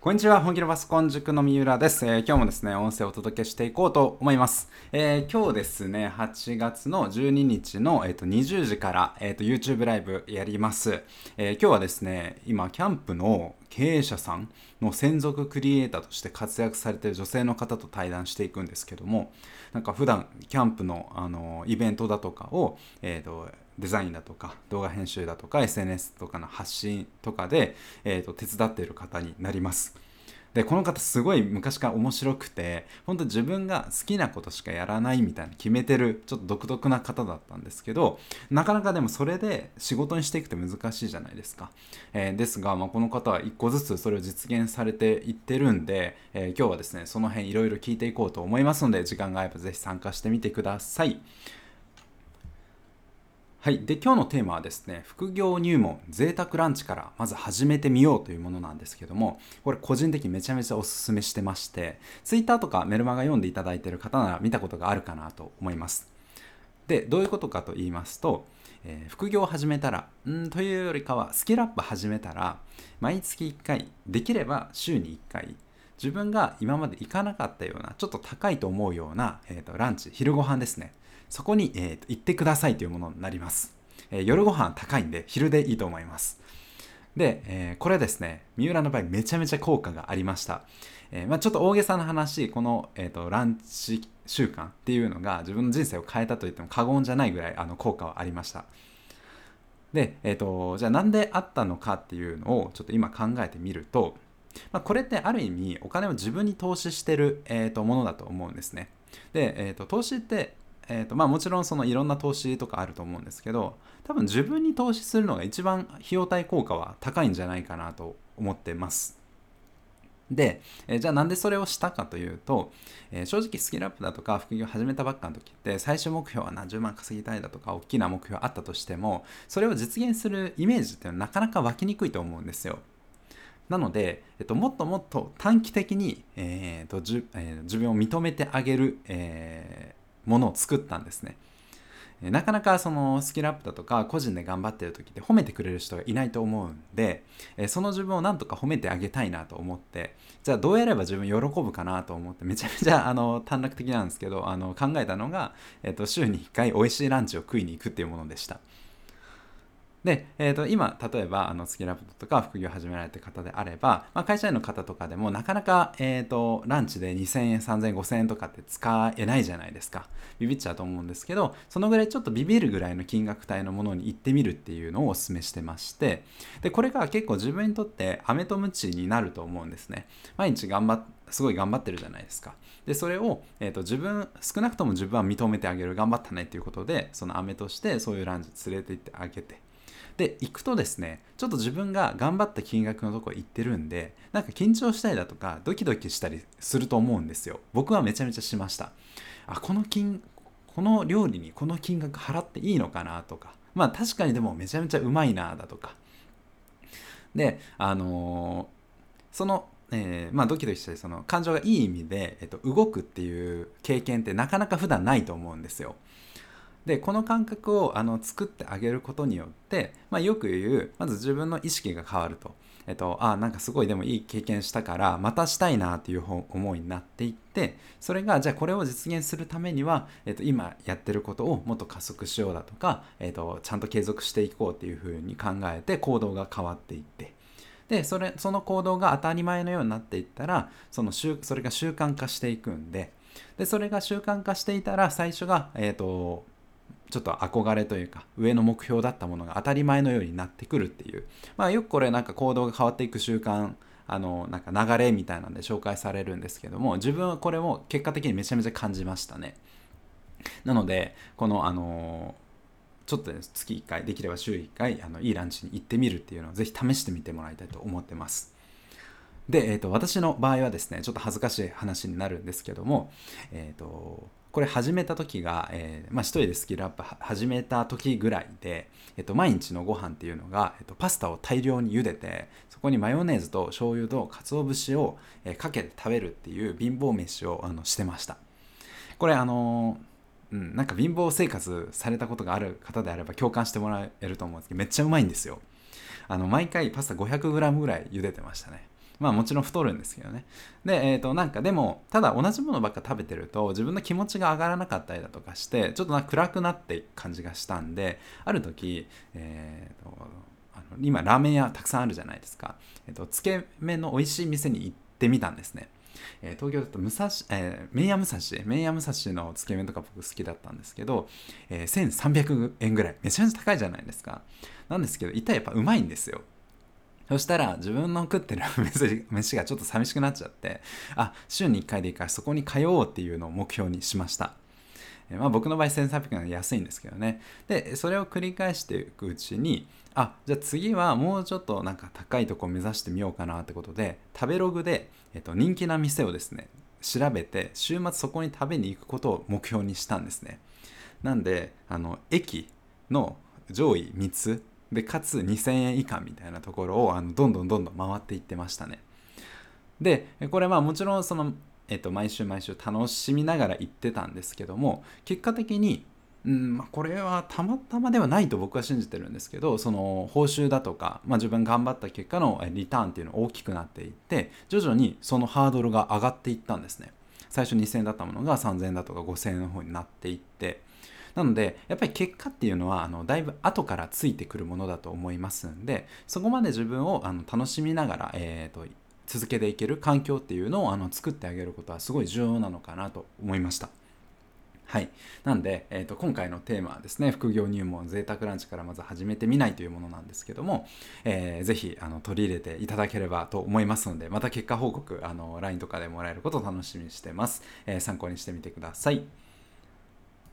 こんにちは、本気のパソコン塾の三浦です、えー、今日もですね、音声をお届けしていこうと思います。えー、今日ですね、8月の12日の、えーと、20時から、えーと、YouTube ライブやります、えー、今日はですね、今、キャンプの経営者さんの専属クリエイターとして活躍されている女性の方と対談していくんですけども、なんか普段キャンプの、あのイベントだとかを、えーとデザインだとか動画編集だとか SNS とかの発信とかで、えーと、手伝っている方になります。でこの方すごい昔から面白くて本当自分が好きなことしかやらないみたいな決めてるちょっと独特な方だったんですけどなかなかでもそれで仕事にしていくって難しいじゃないですか、えー、ですが、まあ、この方は一個ずつそれを実現されていってるんで、えー、今日はですねその辺いろいろ聞いていこうと思いますので時間があればぜひ参加してみてくださいはい、で今日のテーマはですね副業入門贅沢ランチからまず始めてみようというものなんですけどもこれ個人的にめちゃめちゃおすすめしてまして Twitter とかメルマガ読んでいただいてる方なら見たことがあるかなと思います。でどういうことかと言いますと、えー、副業を始めたらんというよりかはスキルアップ始めたら毎月1回できれば週に1回自分が今まで行かなかったようなちょっと高いと思うような、えーと、ランチ昼ご飯ですね。そこに、えーと、行ってくださいというものになります、えー、夜ご飯高いんで昼でいいと思います。で、えー、これですね三浦の場合めちゃめちゃ効果がありました、えー、まあ、ちょっと大げさな話この、えーと、ランチ習慣っていうのが自分の人生を変えたと言っても過言じゃないぐらいあの効果はありました。で、えーと、じゃあなんであったのかっていうのをちょっと今考えてみると、まあ、これってある意味お金を自分に投資してる、えー、とものだと思うんですね。で、えー、と投資ってえーとまあ、もちろんそのいろんな投資とかあると思うんですけど多分自分に投資するのが一番費用対効果は高いんじゃないかなと思ってます。で、えー、じゃあなんでそれをしたかというと、えー、正直スキルアップだとか副業始めたばっかの時って最終目標は何十万稼ぎたいだとか大きな目標あったとしてもそれを実現するイメージっていうのはなかなか湧きにくいと思うんですよ。なので、えっと、もっともっと短期的に、えーとじえー、自分を認めてあげる、えものを作ったんですね。なかなかそのスキルアップだとか個人で頑張ってる時って褒めてくれる人がいないと思うんでその自分をなんとか褒めてあげたいなと思ってじゃあどうやれば自分喜ぶかなと思ってめちゃめちゃあの短絡的なんですけどあの考えたのが、えっと、週に1回美味しいランチを食いに行くっていうものでした。で、えー、と今例えばあのスキルアップとか副業を始められてる方であれば、まあ、会社員の方とかでもなかなか、えーと、ランチで2000円3000円5000円とかって使えないじゃないですかビビっちゃうと思うんですけどそのぐらいちょっとビビるぐらいの金額帯のものに行ってみるっていうのをお勧めしてましてでこれが結構自分にとって飴とムチになると思うんですね毎日頑張すごい頑張ってるじゃないですか。でそれを、えーと、自分少なくとも自分は認めてあげる頑張ったねっていうことでその飴としてそういうランチ連れて行ってあげてで行くとですねちょっと自分が頑張った金額のとこ行ってるんでなんか緊張したりだとかドキドキしたりすると思うんですよ。僕はめちゃめちゃしました。あこの金この料理にこの金額払っていいのかなとか。まあ確かにでもめちゃめちゃうまいなだとか。であのー、そのえー、まあ、ドキドキしたりその感情がいい意味で、えっと、動くっていう経験ってなかなか普段ないと思うんですよ。でこの感覚をあの作ってあげることによって、まあ、よく言うまず自分の意識が変わると。えっと、あなんかすごいでもいい経験したからまたしたいなっていう思いになっていってそれがじゃあこれを実現するためには、えっと、今やってることをもっと加速しようだとか、えっと、ちゃんと継続していこうっていうふうに考えて行動が変わっていってでそれその行動が当たり前のようになっていったらそのそれが習慣化していくんででそれが習慣化していたら最初が、えっとちょっと憧れというか上の目標だったものが当たり前のようになってくるっていう。まあよくこれなんか行動が変わっていく習慣あのなんか流れみたいなんで紹介されるんですけども自分はこれを結果的にめちゃめちゃ感じましたね。なのでこのあのちょっと月1回できれば週1回あのいいランチに行ってみるっていうのをぜひ試してみてもらいたいと思ってます。で、えーと、私の場合はですねちょっと恥ずかしい話になるんですけども、えーとこれ始めた時が、えーまあ、一人でスキルアップ始めた時ぐらいで、えっと、毎日のご飯っていうのが、えっと、パスタを大量に茹でてそこにマヨネーズと醤油と鰹節を、え、かけて食べるっていう貧乏飯をあのしてました。これあのー、うん、なんか貧乏生活されたことがある方であれば共感してもらえると思うんですけどめっちゃうまいんですよ。あの毎回パスタ 500g ぐらい茹でてましたね。まあもちろん太るんですけどね。でえっ、ー、となんかでもただ同じものばっか食べてると自分の気持ちが上がらなかったりだとかしてちょっとな暗くなっていく感じがしたんである時えっ、ー、とあの今ラーメン屋たくさんあるじゃないですか、えーと、つけ麺の美味しい店に行ってみたんですね。えー、東京だと武蔵、えー、麺屋武蔵麺屋武蔵のつけ麺とか僕好きだったんですけど、えー、1300円ぐらい。めちゃめちゃ高いじゃないですか。なんですけど一体やっぱうまいんですよ。そしたら自分の食ってる 飯がちょっと寂しくなっちゃってあ週に1回でいいからそこに通おうっていうのを目標にしました。まあ、僕の場合1300円安いんですけどね。でそれを繰り返していくうちにあじゃあ次はもうちょっとなんか高いとこ目指してみようかなってことで食べログで、えっと、人気な店をですね調べて週末そこに食べに行くことを目標にしたんですね。なんであの駅の上位3つでかつ2000円以下みたいなところをあのどんどんどんどん回っていってましたね。でこれまあもちろんその、えっと、毎週毎週楽しみながら行ってたんですけども結果的にうんまあ、これはたまたまではないと僕は信じてるんですけどその報酬だとか、まあ、自分頑張った結果のリターンっていうのが大きくなっていって徐々にそのハードルが上がっていったんですね。最初2000円だったものが3000円だとか5000円の方になっていってなのでやっぱり結果っていうのはあのだいぶ後からついてくるものだと思いますんでそこまで自分をあの楽しみながら、えーと、続けていける環境っていうのをあの作ってあげることはすごい重要なのかなと思いました。はい。なんで、えーと、今回のテーマはですね、副業入門、贅沢ランチからまず始めてみないというものなんですけども、えー、ぜひあの取り入れていただければと思いますので、また結果報告、あの LINE とかでもらえることを楽しみにしてます。えー、参考にしてみてください。